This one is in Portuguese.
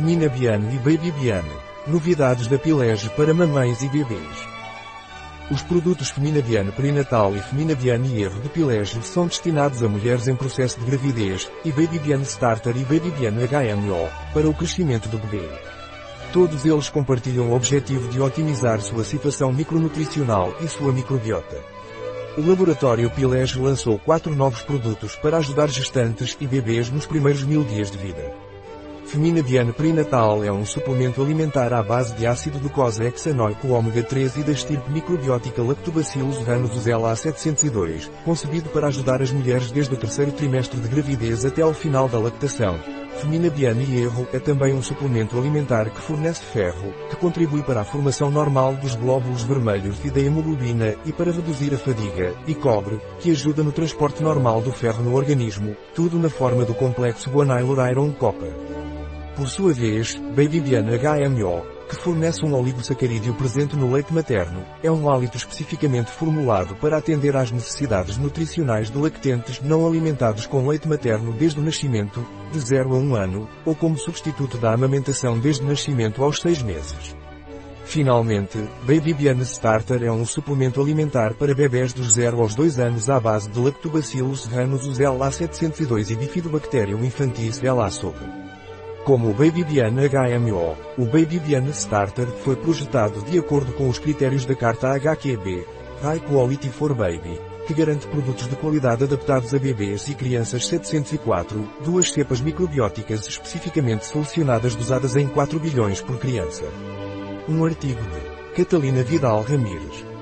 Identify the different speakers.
Speaker 1: Femina Biane e Baby Biane. Novidades da Pilege para mamães e bebês. Os produtos Femina Biane Perinatal e Femina Biane Erro de Pilege são destinados a mulheres em processo de gravidez, e Baby Biane Starter e Baby Biane HMO, para o crescimento do bebê. Todos eles compartilham o objetivo de otimizar sua situação micronutricional e sua microbiota. O laboratório Pilege lançou quatro novos produtos para ajudar gestantes e bebês nos primeiros mil dias de vida. Femina Biane Prenatal é um suplemento alimentar à base de ácido docosahexanoico ômega 3 e da estirpe microbiótica Lactobacillus rhamnosus LA702, concebido para ajudar as mulheres desde o terceiro trimestre de gravidez até ao final da lactação. Femina Biane e Erro é também um suplemento alimentar que fornece ferro, que contribui para a formação normal dos glóbulos vermelhos e da hemoglobina e para reduzir a fadiga, e cobre, que ajuda no transporte normal do ferro no organismo, tudo na forma do complexo Guanylyl Iron Copper. Por sua vez, Baby Biana HMO, que fornece um oligosacarídeo presente no leite materno, é um hálito especificamente formulado para atender às necessidades nutricionais de lactentes não alimentados com leite materno desde o nascimento, de 0 a 1 ano, ou como substituto da amamentação desde o nascimento aos 6 meses. Finalmente, Baby Biana Starter é um suplemento alimentar para bebés dos 0 aos 2 anos à base de Lactobacillus rhamnosus LA702 e Bifidobacterium infantis LA-SOP. Como o Baby Bian HMO, o Baby Bian Starter foi projetado de acordo com os critérios da Carta HQB, High Quality for Baby, que garante produtos de qualidade adaptados a bebês e crianças 704, duas cepas microbióticas especificamente selecionadas dosadas em 4 bilhões por criança. Um artigo de Catalina Vidal Ramírez,